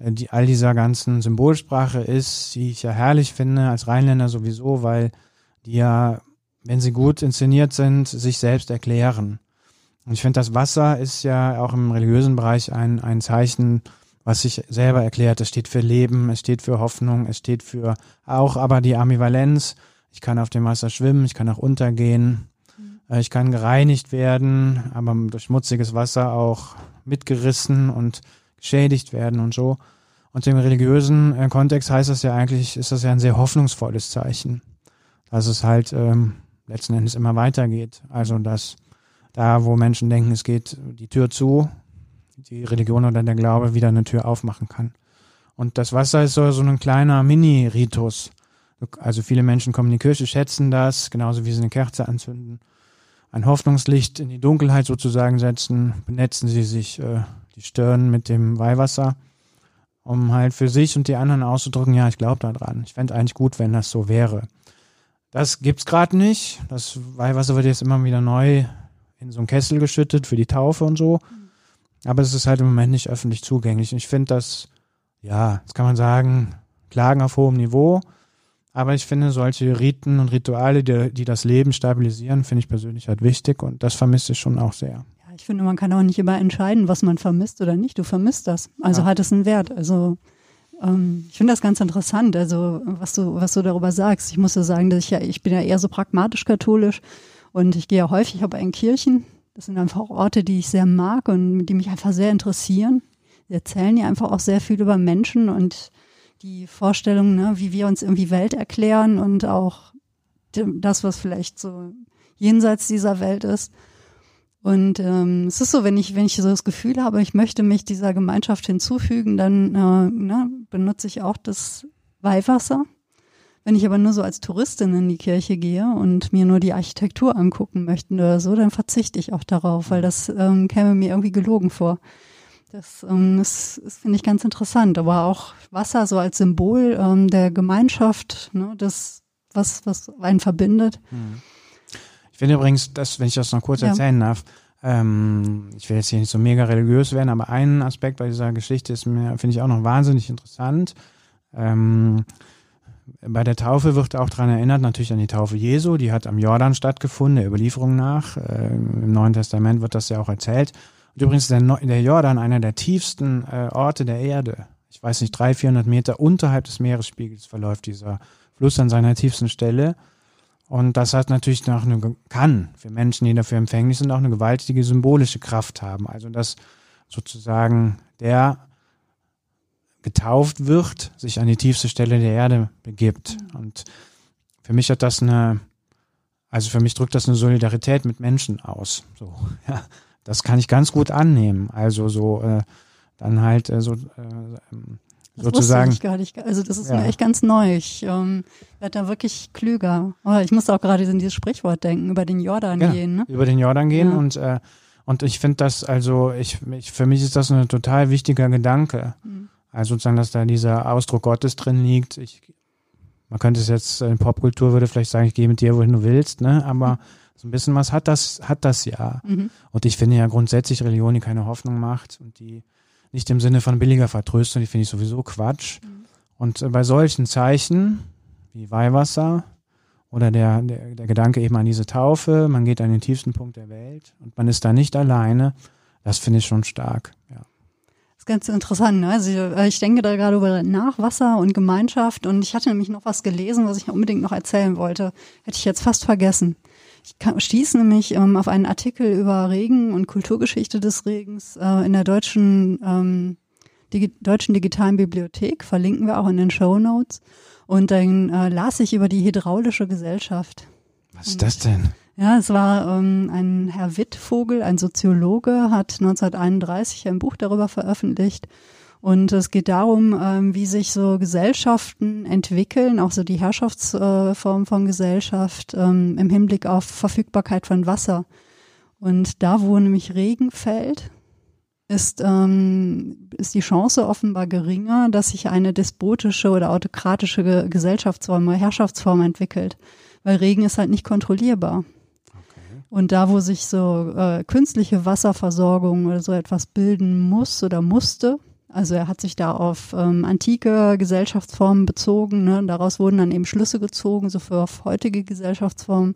äh, die, all dieser ganzen Symbolsprache ist, die ich ja herrlich finde, als Rheinländer sowieso, weil die ja, wenn sie gut inszeniert sind, sich selbst erklären. Und ich finde, das Wasser ist ja auch im religiösen Bereich ein, ein Zeichen, was sich selber erklärt. Es steht für Leben, es steht für Hoffnung, es steht für auch aber die Ambivalenz. Ich kann auf dem Wasser schwimmen, ich kann auch untergehen, mhm. ich kann gereinigt werden, aber durch schmutziges Wasser auch mitgerissen und geschädigt werden und so. Und im religiösen äh, Kontext heißt das ja eigentlich, ist das ja ein sehr hoffnungsvolles Zeichen, dass es halt ähm, letzten Endes immer weitergeht. Also dass da, wo Menschen denken, es geht die Tür zu, die Religion oder der Glaube wieder eine Tür aufmachen kann. Und das Wasser ist so, so ein kleiner Mini-Ritus. Also viele Menschen kommen in die Kirche, schätzen das, genauso wie sie eine Kerze anzünden, ein Hoffnungslicht in die Dunkelheit sozusagen setzen, benetzen sie sich äh, die Stirn mit dem Weihwasser. um halt für sich und die anderen auszudrücken, ja, ich glaube daran. Ich fände eigentlich gut, wenn das so wäre. Das gibt's gerade nicht. Das Weihwasser wird jetzt immer wieder neu in so einen Kessel geschüttet für die Taufe und so. Aber es ist halt im Moment nicht öffentlich zugänglich. Und ich finde das, ja, das kann man sagen, Klagen auf hohem Niveau. Aber ich finde solche Riten und Rituale, die, die das Leben stabilisieren, finde ich persönlich halt wichtig und das vermisse ich schon auch sehr. Ja, ich finde, man kann auch nicht immer entscheiden, was man vermisst oder nicht. Du vermisst das. Also ja. hat es einen Wert. Also ich finde das ganz interessant, also was du, was du darüber sagst. Ich muss ja sagen, dass ich ja, ich bin ja eher so pragmatisch katholisch und ich gehe ja häufig aber in Kirchen. Das sind einfach Orte, die ich sehr mag und die mich einfach sehr interessieren. Sie erzählen ja einfach auch sehr viel über Menschen und die Vorstellung, ne, wie wir uns irgendwie Welt erklären und auch das, was vielleicht so jenseits dieser Welt ist. Und ähm, es ist so, wenn ich, wenn ich so das Gefühl habe, ich möchte mich dieser Gemeinschaft hinzufügen, dann äh, ne, benutze ich auch das Weihwasser. Wenn ich aber nur so als Touristin in die Kirche gehe und mir nur die Architektur angucken möchte oder so, dann verzichte ich auch darauf, weil das ähm, käme mir irgendwie gelogen vor. Das, ähm, das, das finde ich ganz interessant. Aber auch Wasser so als Symbol ähm, der Gemeinschaft, ne, das, was, was einen verbindet. Hm. Ich finde übrigens, dass, wenn ich das noch kurz ja. erzählen darf, ähm, ich will jetzt hier nicht so mega religiös werden, aber ein Aspekt bei dieser Geschichte ist mir, finde ich auch noch wahnsinnig interessant. Ähm, bei der Taufe wird auch daran erinnert, natürlich an die Taufe Jesu, die hat am Jordan stattgefunden, der Überlieferung nach. Äh, Im Neuen Testament wird das ja auch erzählt. Und übrigens ist der, der Jordan einer der tiefsten äh, Orte der Erde. Ich weiß nicht, 300, 400 Meter unterhalb des Meeresspiegels verläuft dieser Fluss an seiner tiefsten Stelle. Und das hat natürlich noch eine, kann für Menschen, die dafür empfänglich sind, auch eine gewaltige symbolische Kraft haben. Also, dass sozusagen der getauft wird, sich an die tiefste Stelle der Erde begibt. Und für mich hat das eine, also für mich drückt das eine Solidarität mit Menschen aus. So, ja das kann ich ganz gut annehmen. Also so äh, dann halt äh, so äh, ähm, das sozusagen. Ich gar nicht. Also das ist ja. mir echt ganz neu. Ich ähm, werde da wirklich klüger. Oh, ich muss auch gerade in dieses Sprichwort denken, über den Jordan ja, gehen. Ne? Über den Jordan gehen ja. und äh, und ich finde das, also ich, ich, für mich ist das ein total wichtiger Gedanke. Mhm. Also sozusagen, dass da dieser Ausdruck Gottes drin liegt. Ich, man könnte es jetzt in Popkultur würde vielleicht sagen, ich gehe mit dir, wohin du willst, ne? Aber mhm so ein bisschen was hat das, hat das ja. Mhm. Und ich finde ja grundsätzlich Religion, die keine Hoffnung macht und die nicht im Sinne von billiger Vertröstung, die finde ich sowieso Quatsch. Mhm. Und äh, bei solchen Zeichen wie Weihwasser oder der, der, der Gedanke eben an diese Taufe, man geht an den tiefsten Punkt der Welt und man ist da nicht alleine, das finde ich schon stark, ja. Das ist ganz interessant. Ne? Also äh, ich denke da gerade über Nachwasser und Gemeinschaft und ich hatte nämlich noch was gelesen, was ich unbedingt noch erzählen wollte. Hätte ich jetzt fast vergessen. Ich stieß nämlich ähm, auf einen Artikel über Regen und Kulturgeschichte des Regens äh, in der deutschen, ähm, Digi deutschen digitalen Bibliothek, verlinken wir auch in den Show Notes. Und dann äh, las ich über die hydraulische Gesellschaft. Was ist das denn? Ja, es war ähm, ein Herr Wittvogel, ein Soziologe, hat 1931 ein Buch darüber veröffentlicht und es geht darum, ähm, wie sich so Gesellschaften entwickeln, auch so die Herrschaftsform von Gesellschaft ähm, im Hinblick auf Verfügbarkeit von Wasser. Und da, wo nämlich Regen fällt, ist, ähm, ist die Chance offenbar geringer, dass sich eine despotische oder autokratische Gesellschaftsform oder Herrschaftsform entwickelt. Weil Regen ist halt nicht kontrollierbar. Und da, wo sich so äh, künstliche Wasserversorgung oder so etwas bilden muss oder musste, also er hat sich da auf ähm, antike Gesellschaftsformen bezogen. Ne? Daraus wurden dann eben Schlüsse gezogen, so für heutige Gesellschaftsformen.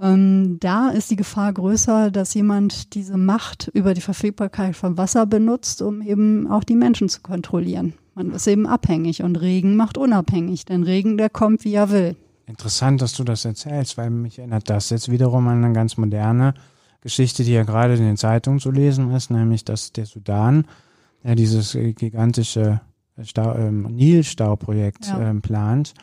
Ähm, da ist die Gefahr größer, dass jemand diese Macht über die Verfügbarkeit von Wasser benutzt, um eben auch die Menschen zu kontrollieren. Man ist eben abhängig und Regen macht unabhängig, denn Regen, der kommt, wie er will. Interessant, dass du das erzählst, weil mich erinnert das jetzt wiederum an eine ganz moderne Geschichte, die ja gerade in den Zeitungen zu lesen ist, nämlich dass der Sudan ja, dieses gigantische Stau, ähm, Nilstauprojekt ja. ähm, plant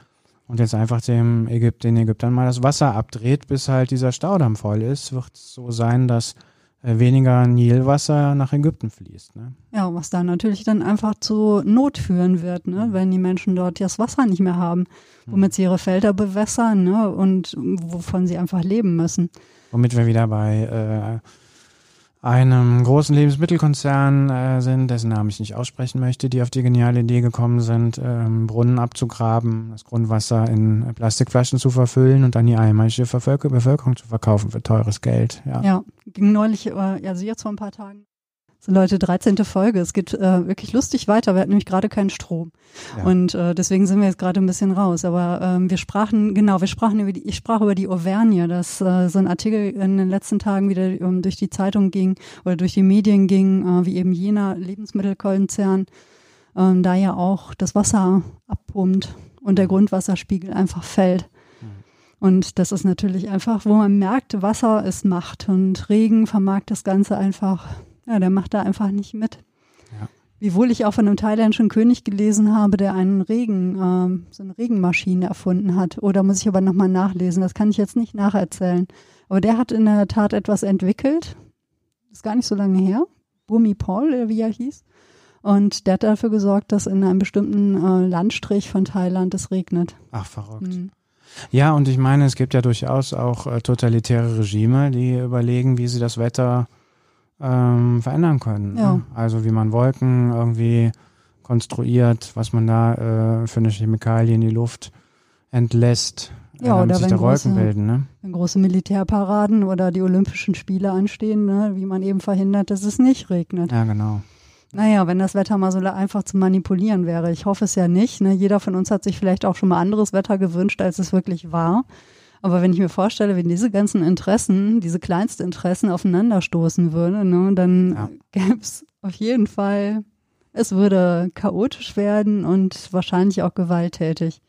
und jetzt einfach dem Ägypt, den Ägyptern mal das Wasser abdreht, bis halt dieser Staudamm voll ist, wird es so sein, dass äh, weniger Nilwasser nach Ägypten fließt. Ne? Ja, was dann natürlich dann einfach zu Not führen wird, ne? Mhm. wenn die Menschen dort das Wasser nicht mehr haben, womit sie ihre Felder bewässern ne? und wovon sie einfach leben müssen. Womit wir wieder bei äh, einem großen Lebensmittelkonzern äh, sind, dessen Namen ich nicht aussprechen möchte, die auf die geniale Idee gekommen sind, ähm, Brunnen abzugraben, das Grundwasser in Plastikflaschen zu verfüllen und dann die einheimische Bevölkerung zu verkaufen für teures Geld. Ja, ja ging neulich, äh, also jetzt vor ein paar Tagen, so Leute, 13. Folge. Es geht äh, wirklich lustig weiter. Wir hatten nämlich gerade keinen Strom. Ja. Und äh, deswegen sind wir jetzt gerade ein bisschen raus. Aber ähm, wir sprachen, genau, wir sprachen über die, ich sprach über die Auvergne, dass äh, so ein Artikel in den letzten Tagen wieder um, durch die Zeitung ging oder durch die Medien ging, äh, wie eben jener Lebensmittelkonzern ähm, da ja auch das Wasser abpumpt und der Grundwasserspiegel einfach fällt. Hm. Und das ist natürlich einfach, wo man merkt, Wasser ist Macht und Regen vermag das Ganze einfach ja, der macht da einfach nicht mit. Ja. Wiewohl ich auch von einem thailändischen König gelesen habe, der einen Regen, äh, so eine Regenmaschine erfunden hat. Oder muss ich aber nochmal nachlesen, das kann ich jetzt nicht nacherzählen. Aber der hat in der Tat etwas entwickelt, ist gar nicht so lange her, Bumi Paul, wie er hieß. Und der hat dafür gesorgt, dass in einem bestimmten äh, Landstrich von Thailand es regnet. Ach, verrückt. Mhm. Ja, und ich meine, es gibt ja durchaus auch äh, totalitäre Regime, die überlegen, wie sie das Wetter ähm, verändern können. Ja. Ne? Also wie man Wolken irgendwie konstruiert, was man da äh, für eine Chemikalie in die Luft entlässt. Äh, ja, oder sich wenn, große, bilden, ne? wenn große Militärparaden oder die Olympischen Spiele anstehen, ne, wie man eben verhindert, dass es nicht regnet. Ja, genau. Naja, wenn das Wetter mal so einfach zu manipulieren wäre. Ich hoffe es ja nicht. Ne? Jeder von uns hat sich vielleicht auch schon mal anderes Wetter gewünscht, als es wirklich war. Aber wenn ich mir vorstelle, wenn diese ganzen Interessen, diese Kleinstinteressen aufeinanderstoßen würden, ne, dann ja. gäbe es auf jeden Fall, es würde chaotisch werden und wahrscheinlich auch gewalttätig.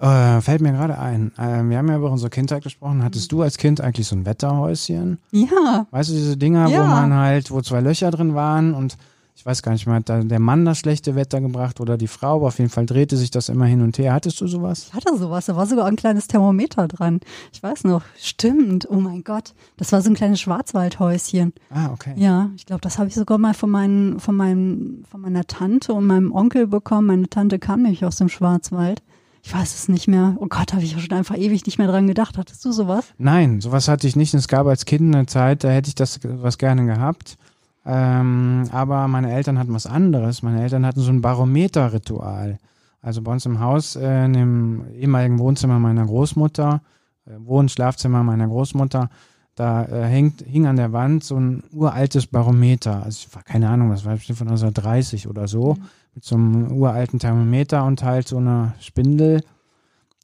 Äh, fällt mir gerade ein. Äh, wir haben ja über unsere Kindheit gesprochen. Hattest du als Kind eigentlich so ein Wetterhäuschen? Ja. Weißt du, diese Dinger, ja. wo man halt, wo zwei Löcher drin waren und ich weiß gar nicht mehr, hat da der Mann das schlechte Wetter gebracht oder die Frau, aber auf jeden Fall drehte sich das immer hin und her. Hattest du sowas? Ich hatte sowas, da war sogar ein kleines Thermometer dran. Ich weiß noch, stimmt, oh mein Gott, das war so ein kleines Schwarzwaldhäuschen. Ah, okay. Ja, ich glaube, das habe ich sogar mal von, meinen, von, meinem, von meiner Tante und meinem Onkel bekommen. Meine Tante kam nämlich aus dem Schwarzwald. Ich weiß es nicht mehr. Oh Gott, habe ich ja schon einfach ewig nicht mehr dran gedacht. Hattest du sowas? Nein, sowas hatte ich nicht. Es gab als Kind eine Zeit, da hätte ich das was gerne gehabt. Ähm, aber meine Eltern hatten was anderes. Meine Eltern hatten so ein Barometerritual. Also bei uns im Haus, äh, in dem ehemaligen Wohnzimmer meiner Großmutter, äh, Wohn- Schlafzimmer meiner Großmutter, da äh, hängt, hing an der Wand so ein uraltes Barometer. Also ich war keine Ahnung, was war bestimmt von 1930 oder so, mhm. mit so einem uralten Thermometer und halt so einer Spindel,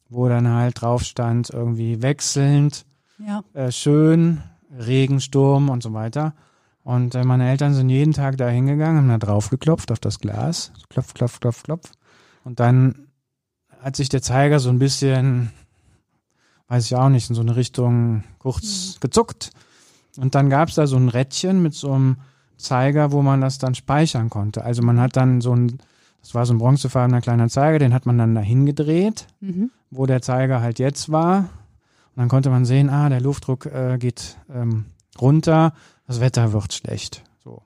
wo dann halt drauf stand, irgendwie wechselnd, ja. äh, schön, Regensturm und so weiter. Und äh, meine Eltern sind jeden Tag da hingegangen, haben da drauf geklopft auf das Glas. Klopf, klopf, klopf, klopf. Und dann hat sich der Zeiger so ein bisschen, weiß ich auch nicht, in so eine Richtung kurz mhm. gezuckt. Und dann gab es da so ein Rädchen mit so einem Zeiger, wo man das dann speichern konnte. Also man hat dann so ein, das war so ein bronzefarbener kleiner Zeiger, den hat man dann dahin gedreht, mhm. wo der Zeiger halt jetzt war. Und dann konnte man sehen, ah, der Luftdruck äh, geht ähm, runter das Wetter wird schlecht. So.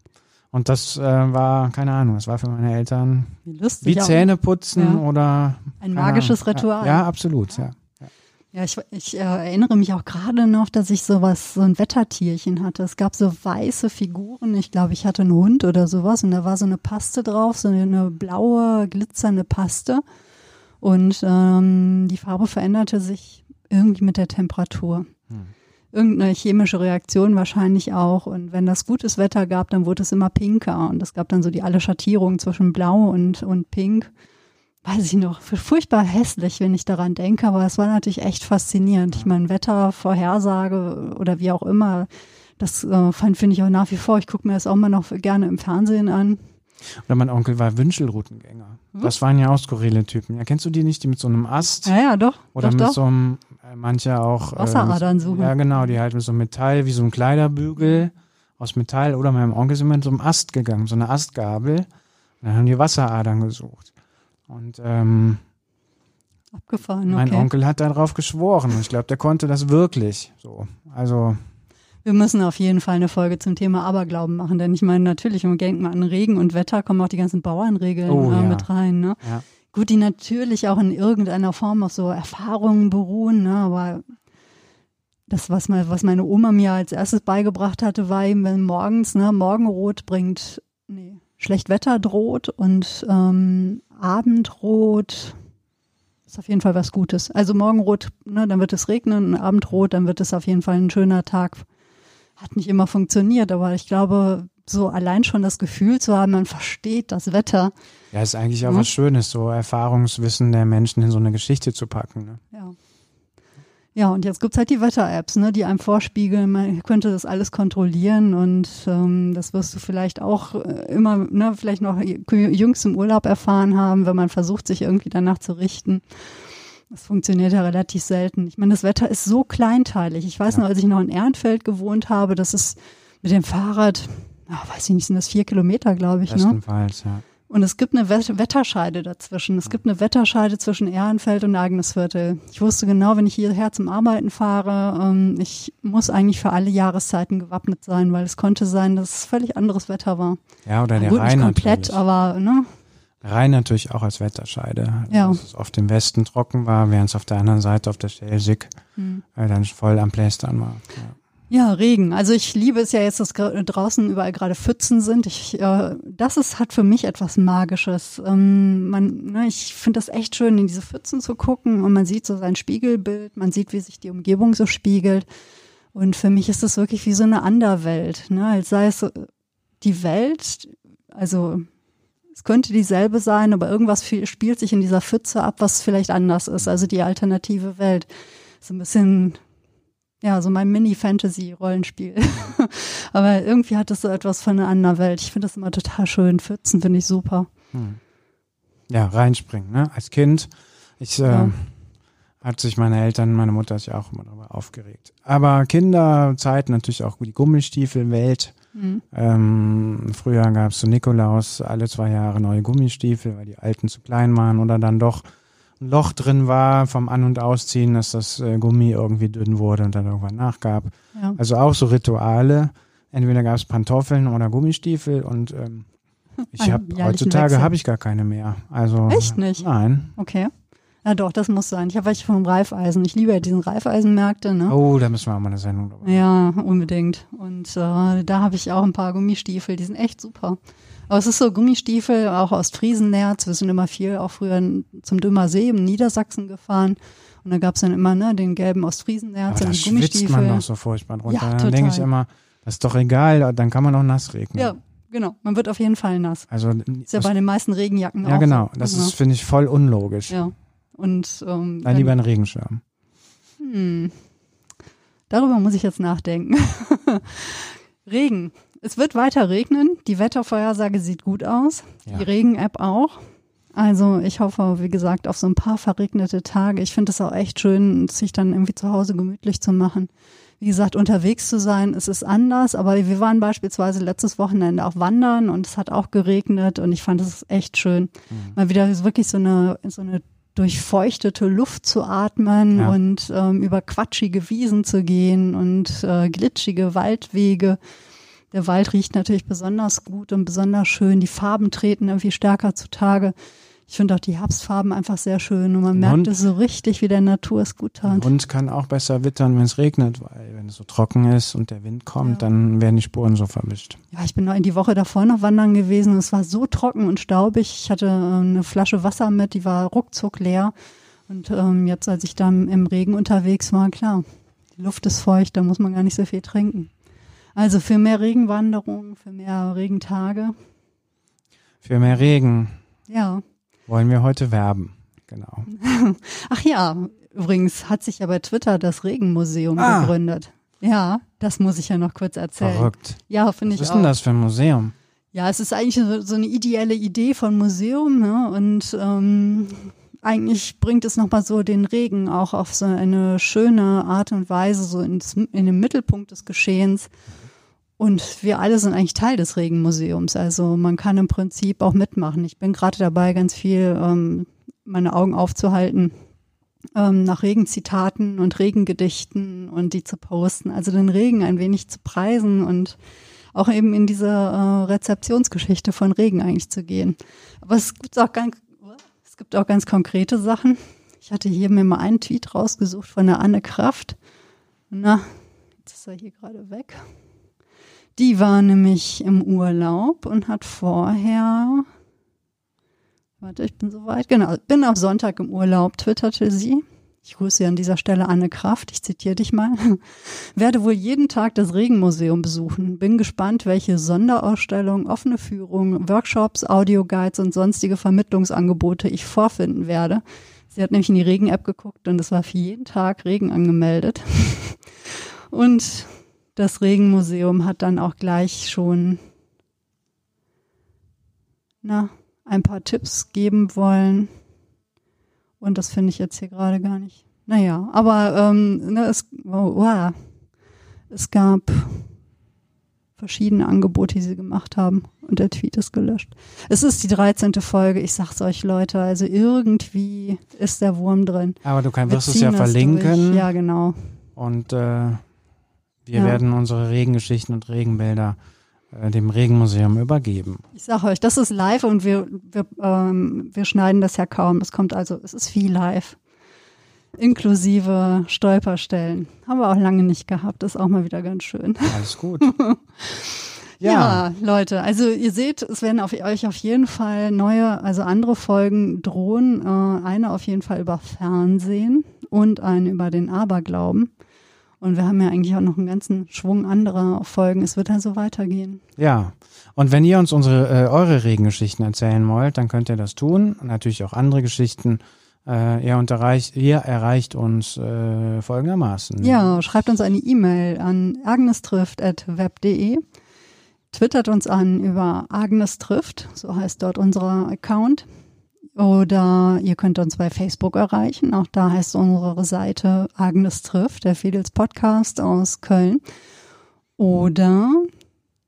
Und das äh, war, keine Ahnung, das war für meine Eltern wie, lustig, wie Zähne putzen ja. oder. Ein magisches Ahnung. Ritual. Ja, ja absolut, ja. Ja, ich, ich äh, erinnere mich auch gerade noch, dass ich sowas, so ein Wettertierchen hatte. Es gab so weiße Figuren. Ich glaube, ich hatte einen Hund oder sowas und da war so eine Paste drauf, so eine blaue, glitzernde Paste. Und ähm, die Farbe veränderte sich irgendwie mit der Temperatur. Hm irgendeine chemische Reaktion wahrscheinlich auch. Und wenn das gutes Wetter gab, dann wurde es immer pinker. Und es gab dann so die alle Schattierungen zwischen Blau und, und Pink. Weiß ich noch, furchtbar hässlich, wenn ich daran denke, aber es war natürlich echt faszinierend. Ich meine, Wettervorhersage oder wie auch immer, das äh, finde ich auch nach wie vor. Ich gucke mir das auch mal noch gerne im Fernsehen an. Oder mein Onkel war Wünschelroutengänger. Hm? Das waren ja auch skurrile Typen. Ja, kennst du die nicht, die mit so einem Ast? Ja, ja, doch. Oder doch, mit doch. so einem, manche auch. Äh, Wasseradern suchen. Ja, genau, die halt mit so Metall, wie so einem Kleiderbügel aus Metall. Oder meinem Onkel sind mit so einem Ast gegangen, so eine Astgabel. Und dann haben die Wasseradern gesucht. Und, ähm, Abgefahren, okay. Mein Onkel hat darauf geschworen. Ich glaube, der konnte das wirklich. So, also wir müssen auf jeden Fall eine Folge zum Thema Aberglauben machen, denn ich meine, natürlich, wenn man denkt mal an Regen und Wetter, kommen auch die ganzen Bauernregeln oh, äh, ja. mit rein. Ne? Ja. Gut, die natürlich auch in irgendeiner Form auf so Erfahrungen beruhen, ne? aber das, was, mal, was meine Oma mir als erstes beigebracht hatte, war eben, wenn morgens, ne, Morgenrot bringt, nee, schlecht Wetter droht und ähm, Abendrot ist auf jeden Fall was Gutes. Also Morgenrot, ne, dann wird es regnen und Abendrot, dann wird es auf jeden Fall ein schöner Tag. Hat nicht immer funktioniert, aber ich glaube, so allein schon das Gefühl zu haben, man versteht das Wetter. Ja, ist eigentlich auch ja. was Schönes, so Erfahrungswissen der Menschen in so eine Geschichte zu packen. Ne? Ja. Ja, und jetzt gibt's halt die Wetter-Apps, ne, die einem vorspiegeln, man könnte das alles kontrollieren und ähm, das wirst du vielleicht auch äh, immer, ne, vielleicht noch jüngst im Urlaub erfahren haben, wenn man versucht, sich irgendwie danach zu richten. Das funktioniert ja relativ selten. Ich meine, das Wetter ist so kleinteilig. Ich weiß ja. noch, als ich noch in Ehrenfeld gewohnt habe, das ist mit dem Fahrrad, ach, weiß ich nicht, sind das vier Kilometer, glaube ich? Bestenfalls, ne? ja. Und es gibt eine Wetterscheide dazwischen. Es gibt eine Wetterscheide zwischen Ehrenfeld und Agnesviertel. Ich wusste genau, wenn ich hierher zum Arbeiten fahre, ähm, ich muss eigentlich für alle Jahreszeiten gewappnet sein, weil es konnte sein, dass es völlig anderes Wetter war. Ja, oder der Gut, Rhein nicht komplett, natürlich. aber ne? Rhein natürlich auch als Wetterscheide. Ja. Dass es oft im Westen trocken war, während es auf der anderen Seite auf der Schelsig hm. äh, dann voll am Plästern war. Ja. Ja, Regen. Also ich liebe es ja jetzt, dass draußen überall gerade Pfützen sind. Ich, äh, das ist, hat für mich etwas Magisches. Ähm, man, ne, ich finde das echt schön, in diese Pfützen zu gucken und man sieht so sein Spiegelbild, man sieht, wie sich die Umgebung so spiegelt. Und für mich ist das wirklich wie so eine Anderwelt, ne? als sei es die Welt, also es könnte dieselbe sein, aber irgendwas spielt sich in dieser Pfütze ab, was vielleicht anders ist, also die alternative Welt. So ein bisschen ja, so mein Mini-Fantasy-Rollenspiel. Aber irgendwie hat es so etwas von einer anderen Welt. Ich finde das immer total schön. Pfützen finde ich super. Hm. Ja, reinspringen, ne? Als Kind. Ich, äh, ja. hat sich meine Eltern, meine Mutter sich auch immer darüber aufgeregt. Aber Kinderzeit natürlich auch die Gummistiefelwelt. Mhm. Ähm, früher gab es zu so Nikolaus alle zwei Jahre neue Gummistiefel, weil die alten zu klein waren oder dann doch ein Loch drin war vom An- und Ausziehen, dass das äh, Gummi irgendwie dünn wurde und dann irgendwann nachgab. Ja. Also auch so Rituale. Entweder gab es Pantoffeln oder Gummistiefel und ähm, ich habe heutzutage habe ich gar keine mehr. Also echt nicht? Nein. Okay. Ja doch, das muss sein. Ich habe welche vom Reifeisen. Ich liebe ja diesen Reifeisenmärkte. Ne? Oh, da müssen wir auch mal eine Sendung drüber Ja, unbedingt. Und äh, da habe ich auch ein paar Gummistiefel. Die sind echt super. Aber es ist so Gummistiefel, auch aus Friesennerz. Wir sind immer viel auch früher zum Dümmer See im Niedersachsen gefahren. Und da gab es dann immer ne, den gelben Ostfriesennerz und die Gummistiefel. man noch so furchtbar drunter. Ja, dann denke ich immer, das ist doch egal, dann kann man auch nass regnen. Ja, genau. Man wird auf jeden Fall nass. Also ist ja bei den meisten Regenjacken ja, auch. Ja, genau. Das ist, finde ich, voll unlogisch. Ja. Und ähm, dann lieber ein Regenschirm. Hm. Darüber muss ich jetzt nachdenken. Regen. Es wird weiter regnen. Die Wettervorhersage sieht gut aus. Ja. Die Regen-App auch. Also ich hoffe, wie gesagt, auf so ein paar verregnete Tage. Ich finde es auch echt schön, sich dann irgendwie zu Hause gemütlich zu machen. Wie gesagt, unterwegs zu sein, es ist anders, aber wir waren beispielsweise letztes Wochenende auch wandern und es hat auch geregnet und ich fand es echt schön, mhm. mal wieder wirklich so eine, so eine durchfeuchtete Luft zu atmen ja. und ähm, über quatschige Wiesen zu gehen und äh, glitschige Waldwege. Der Wald riecht natürlich besonders gut und besonders schön. Die Farben treten irgendwie stärker zutage. Ich finde auch die Herbstfarben einfach sehr schön und man merkt Hund, es so richtig, wie der Natur es gut tat. Hund kann auch besser wittern, wenn es regnet, weil wenn es so trocken ist und der Wind kommt, ja. dann werden die Spuren so vermischt. Ja, ich bin noch in die Woche davor noch wandern gewesen und es war so trocken und staubig. Ich hatte ähm, eine Flasche Wasser mit, die war ruckzuck leer. Und ähm, jetzt, als ich dann im Regen unterwegs war, klar, die Luft ist feucht, da muss man gar nicht so viel trinken. Also für mehr Regenwanderung, für mehr Regentage. Für mehr Regen. Ja. Wollen wir heute werben. Genau. Ach ja, übrigens hat sich ja bei Twitter das Regenmuseum ah. gegründet. Ja, das muss ich ja noch kurz erzählen. Verrückt. Ja, finde ich auch. Was ist denn das für ein Museum? Ja, es ist eigentlich so, so eine ideelle Idee von Museum ne? und ähm, eigentlich bringt es nochmal so den Regen auch auf so eine schöne Art und Weise so ins, in den Mittelpunkt des Geschehens. Und wir alle sind eigentlich Teil des Regenmuseums. Also man kann im Prinzip auch mitmachen. Ich bin gerade dabei, ganz viel ähm, meine Augen aufzuhalten ähm, nach Regenzitaten und Regengedichten und die zu posten. Also den Regen ein wenig zu preisen und auch eben in diese äh, Rezeptionsgeschichte von Regen eigentlich zu gehen. Aber es gibt auch ganz, es gibt auch ganz konkrete Sachen. Ich hatte hier mir mal einen Tweet rausgesucht von der Anne Kraft. Na, jetzt ist er hier gerade weg. Die war nämlich im Urlaub und hat vorher, warte, ich bin soweit, genau, bin am Sonntag im Urlaub, twitterte sie. Ich grüße an dieser Stelle Anne Kraft, ich zitiere dich mal. Werde wohl jeden Tag das Regenmuseum besuchen. Bin gespannt, welche Sonderausstellungen, offene Führungen, Workshops, Audioguides und sonstige Vermittlungsangebote ich vorfinden werde. Sie hat nämlich in die Regen-App geguckt und es war für jeden Tag Regen angemeldet. Und das Regenmuseum hat dann auch gleich schon na, ein paar Tipps geben wollen. Und das finde ich jetzt hier gerade gar nicht. Naja, aber ähm, ne, es, oh, wow. es gab verschiedene Angebote, die sie gemacht haben und der Tweet ist gelöscht. Es ist die 13. Folge, ich sag's euch Leute, also irgendwie ist der Wurm drin. Aber du kannst, wirst es ja verlinken. Durch. Ja, genau. Und äh, wir ja. werden unsere Regengeschichten und Regenbilder äh, dem Regenmuseum übergeben. Ich sage euch, das ist live und wir, wir, ähm, wir schneiden das ja kaum. Es kommt also, es ist viel live. Inklusive Stolperstellen. Haben wir auch lange nicht gehabt. Ist auch mal wieder ganz schön. Alles gut. ja. ja. Leute, also ihr seht, es werden auf euch auf jeden Fall neue, also andere Folgen drohen. Äh, eine auf jeden Fall über Fernsehen und eine über den Aberglauben. Und wir haben ja eigentlich auch noch einen ganzen Schwung anderer Folgen. Es wird also weitergehen. Ja. Und wenn ihr uns unsere, äh, eure Regengeschichten erzählen wollt, dann könnt ihr das tun. Natürlich auch andere Geschichten. Äh, ihr, unterreicht, ihr erreicht uns äh, folgendermaßen. Ja, schreibt uns eine E-Mail an agnestrift.web.de. Twittert uns an über Agnes trifft, so heißt dort unser Account. Oder ihr könnt uns bei Facebook erreichen. Auch da heißt unsere Seite Agnes trifft, der Fidels Podcast aus Köln. Oder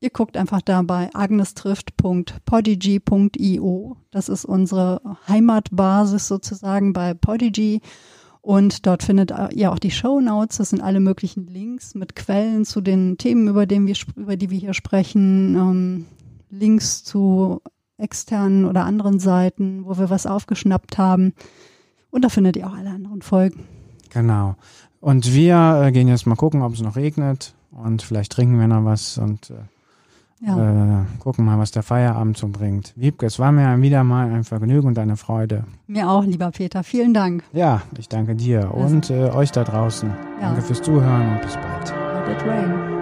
ihr guckt einfach da bei agnestrifft.podigy.io. Das ist unsere Heimatbasis sozusagen bei Podigy. Und dort findet ihr auch die Show Notes. Das sind alle möglichen Links mit Quellen zu den Themen, über, den wir, über die wir hier sprechen. Ähm, Links zu externen oder anderen Seiten, wo wir was aufgeschnappt haben. Und da findet ihr auch alle anderen Folgen. Genau. Und wir äh, gehen jetzt mal gucken, ob es noch regnet und vielleicht trinken wir noch was und äh, ja. äh, gucken mal, was der Feierabend so bringt. Wiebke, es war mir wieder mal ein Vergnügen und eine Freude. Mir auch, lieber Peter. Vielen Dank. Ja, ich danke dir also. und äh, euch da draußen. Ja. Danke fürs Zuhören und bis bald. Let it rain.